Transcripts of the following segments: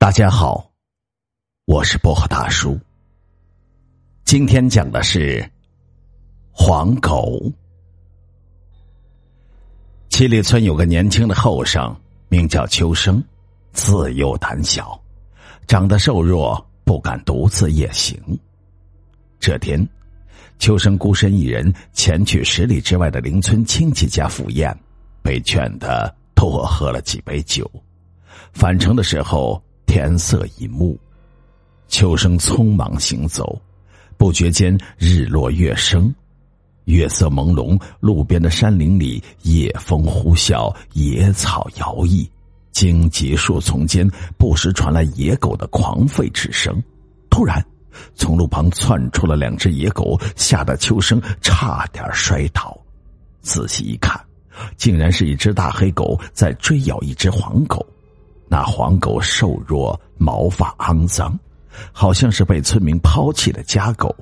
大家好，我是薄荷大叔。今天讲的是黄狗。七里村有个年轻的后生，名叫秋生，自幼胆小，长得瘦弱，不敢独自夜行。这天，秋生孤身一人前去十里之外的邻村亲戚家赴宴，被劝的多喝了几杯酒。返程的时候。天色已暮，秋生匆忙行走，不觉间日落月升，月色朦胧，路边的山林里野风呼啸，野草摇曳，荆棘树丛间不时传来野狗的狂吠之声。突然，从路旁窜出了两只野狗，吓得秋生差点摔倒。仔细一看，竟然是一只大黑狗在追咬一只黄狗。那黄狗瘦弱，毛发肮脏，好像是被村民抛弃的家狗。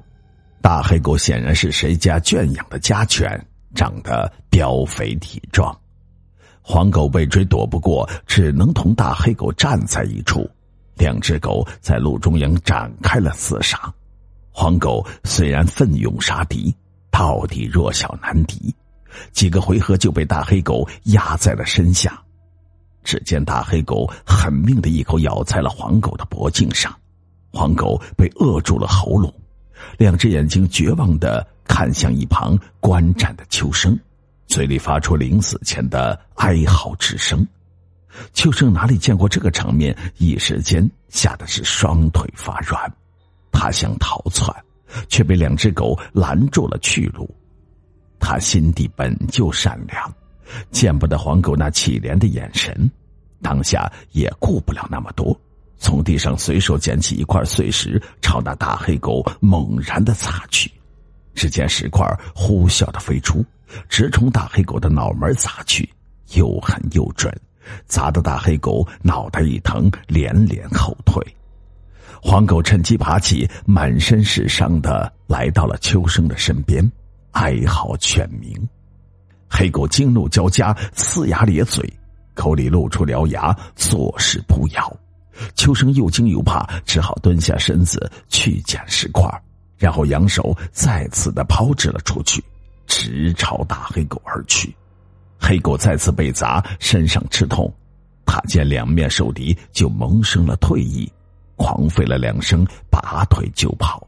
大黑狗显然是谁家圈养的家犬，长得膘肥体壮。黄狗被追躲不过，只能同大黑狗站在一处。两只狗在路中央展开了厮杀。黄狗虽然奋勇杀敌，到底弱小难敌，几个回合就被大黑狗压在了身下。只见大黑狗狠命的一口咬在了黄狗的脖颈上，黄狗被扼住了喉咙，两只眼睛绝望的看向一旁观战的秋生，嘴里发出临死前的哀嚎之声。秋生哪里见过这个场面，一时间吓得是双腿发软，他想逃窜，却被两只狗拦住了去路。他心地本就善良。见不得黄狗那乞怜的眼神，当下也顾不了那么多，从地上随手捡起一块碎石，朝那大黑狗猛然的砸去。只见石块呼啸的飞出，直冲大黑狗的脑门砸去，又狠又准，砸得大黑狗脑袋一疼，连连后退。黄狗趁机爬起，满身是伤的来到了秋生的身边，哀嚎犬鸣。黑狗惊怒交加，呲牙咧嘴，口里露出獠牙，作势扑咬。秋生又惊又怕，只好蹲下身子去捡石块，然后扬手再次的抛掷了出去，直朝大黑狗而去。黑狗再次被砸，身上吃痛，他见两面受敌，就萌生了退意，狂吠了两声，拔腿就跑。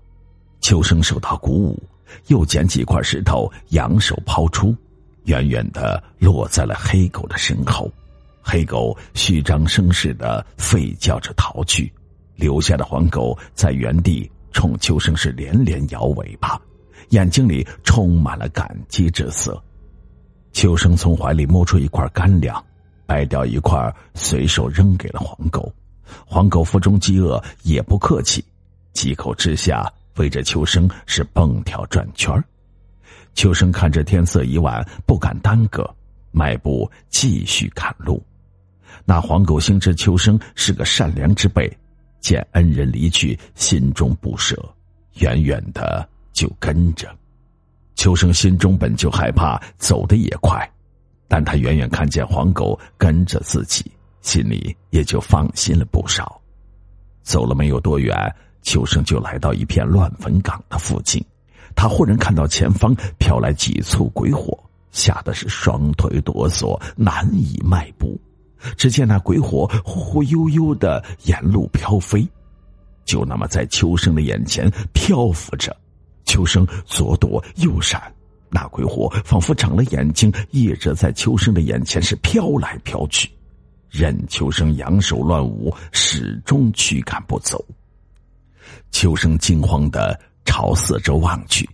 秋生受到鼓舞，又捡几块石头，扬手抛出。远远的落在了黑狗的身后，黑狗虚张声势的吠叫着逃去，留下的黄狗在原地冲秋生是连连摇尾巴，眼睛里充满了感激之色。秋生从怀里摸出一块干粮，掰掉一块，随手扔给了黄狗。黄狗腹中饥饿，也不客气，几口之下，围着秋生是蹦跳转圈儿。秋生看着天色已晚，不敢耽搁，迈步继续赶路。那黄狗心知秋生是个善良之辈，见恩人离去，心中不舍，远远的就跟着。秋生心中本就害怕，走得也快，但他远远看见黄狗跟着自己，心里也就放心了不少。走了没有多远，秋生就来到一片乱坟岗的附近。他忽然看到前方飘来几簇鬼火，吓得是双腿哆嗦，难以迈步。只见那鬼火忽忽悠悠的沿路飘飞，就那么在秋生的眼前漂浮着。秋生左躲右闪，那鬼火仿佛长了眼睛，一直在秋生的眼前是飘来飘去，任秋生扬手乱舞，始终驱赶不走。秋生惊慌的。朝四周望去，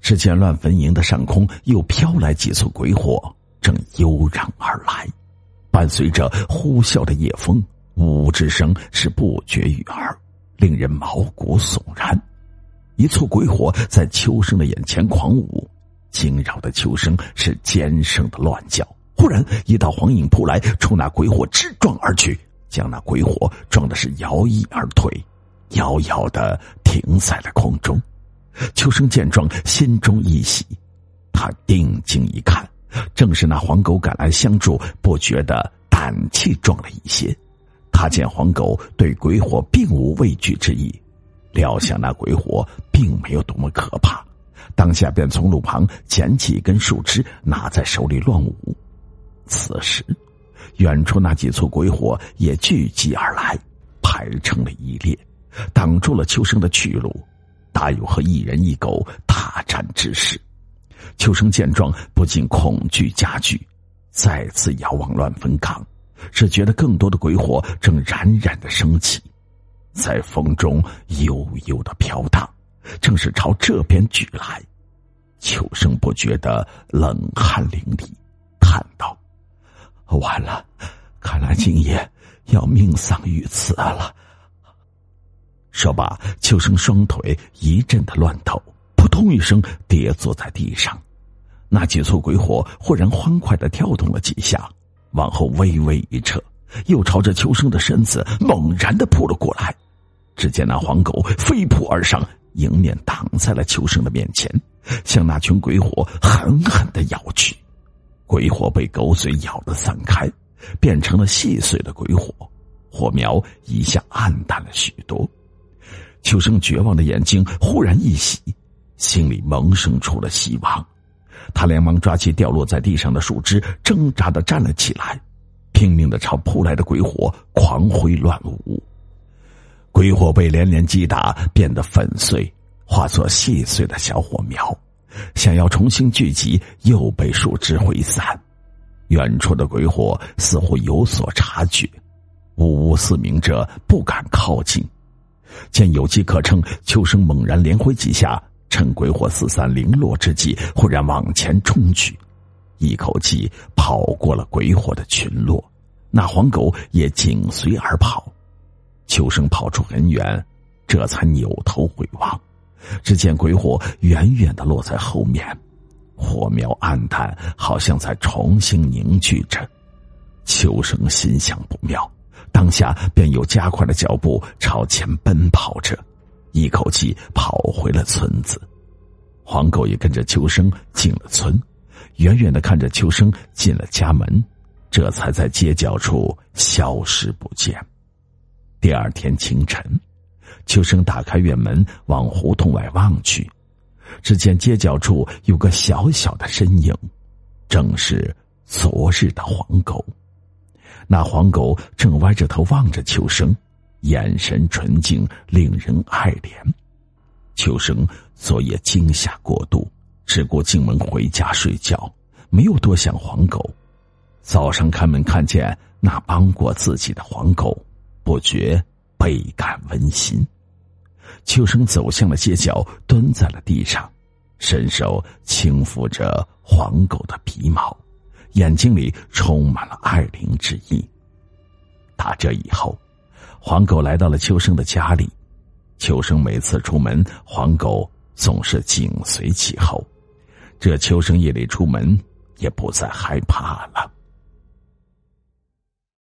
只见乱坟营的上空又飘来几簇鬼火，正悠然而来，伴随着呼啸的夜风，呜呜之声是不绝于耳，令人毛骨悚然。一簇鬼火在秋生的眼前狂舞，惊扰的秋生是尖声的乱叫。忽然，一道黄影扑来，冲那鬼火直撞而去，将那鬼火撞的是摇曳而退，遥遥的停在了空中。秋生见状，心中一喜，他定睛一看，正是那黄狗赶来相助，不觉得胆气壮了一些。他见黄狗对鬼火并无畏惧之意，料想那鬼火并没有多么可怕，当下便从路旁捡起一根树枝，拿在手里乱舞。此时，远处那几簇鬼火也聚集而来，排成了一列，挡住了秋生的去路，大有和一人一狗大战之势。秋生见状，不禁恐惧加剧，再次遥望乱坟岗，只觉得更多的鬼火正冉冉的升起，在风中悠悠的飘荡，正是朝这边聚来。秋生不觉得冷汗淋漓，叹道：“完了，看来今夜要命丧于此了。”说罢，秋生双腿一阵的乱抖。扑通一声，跌坐在地上。那几簇鬼火忽然欢快的跳动了几下，往后微微一撤，又朝着秋生的身子猛然的扑了过来。只见那黄狗飞扑而上，迎面挡在了秋生的面前，向那群鬼火狠狠的咬去。鬼火被狗嘴咬得散开，变成了细碎的鬼火，火苗一下暗淡了许多。秋生绝望的眼睛忽然一喜。心里萌生出了希望，他连忙抓起掉落在地上的树枝，挣扎的站了起来，拼命的朝扑来的鬼火狂挥乱舞。鬼火被连连击打，变得粉碎，化作细碎的小火苗，想要重新聚集，又被树枝挥散。远处的鬼火似乎有所察觉，呜呜嘶鸣着，不敢靠近。见有机可乘，秋生猛然连挥几下。趁鬼火四散零落之际，忽然往前冲去，一口气跑过了鬼火的群落，那黄狗也紧随而跑。秋生跑出很远，这才扭头回望，只见鬼火远远的落在后面，火苗暗淡，好像在重新凝聚着。秋生心想不妙，当下便又加快了脚步朝前奔跑着。一口气跑回了村子，黄狗也跟着秋生进了村，远远的看着秋生进了家门，这才在街角处消失不见。第二天清晨，秋生打开院门往胡同外望去，只见街角处有个小小的身影，正是昨日的黄狗。那黄狗正歪着头望着秋生。眼神纯净，令人爱怜。秋生昨夜惊吓过度，只顾进门回家睡觉，没有多想黄狗。早上开门看见那帮过自己的黄狗，不觉倍感温馨。秋生走向了街角，蹲在了地上，伸手轻抚着黄狗的皮毛，眼睛里充满了爱怜之意。打这以后。黄狗来到了秋生的家里，秋生每次出门，黄狗总是紧随其后。这秋生夜里出门，也不再害怕了。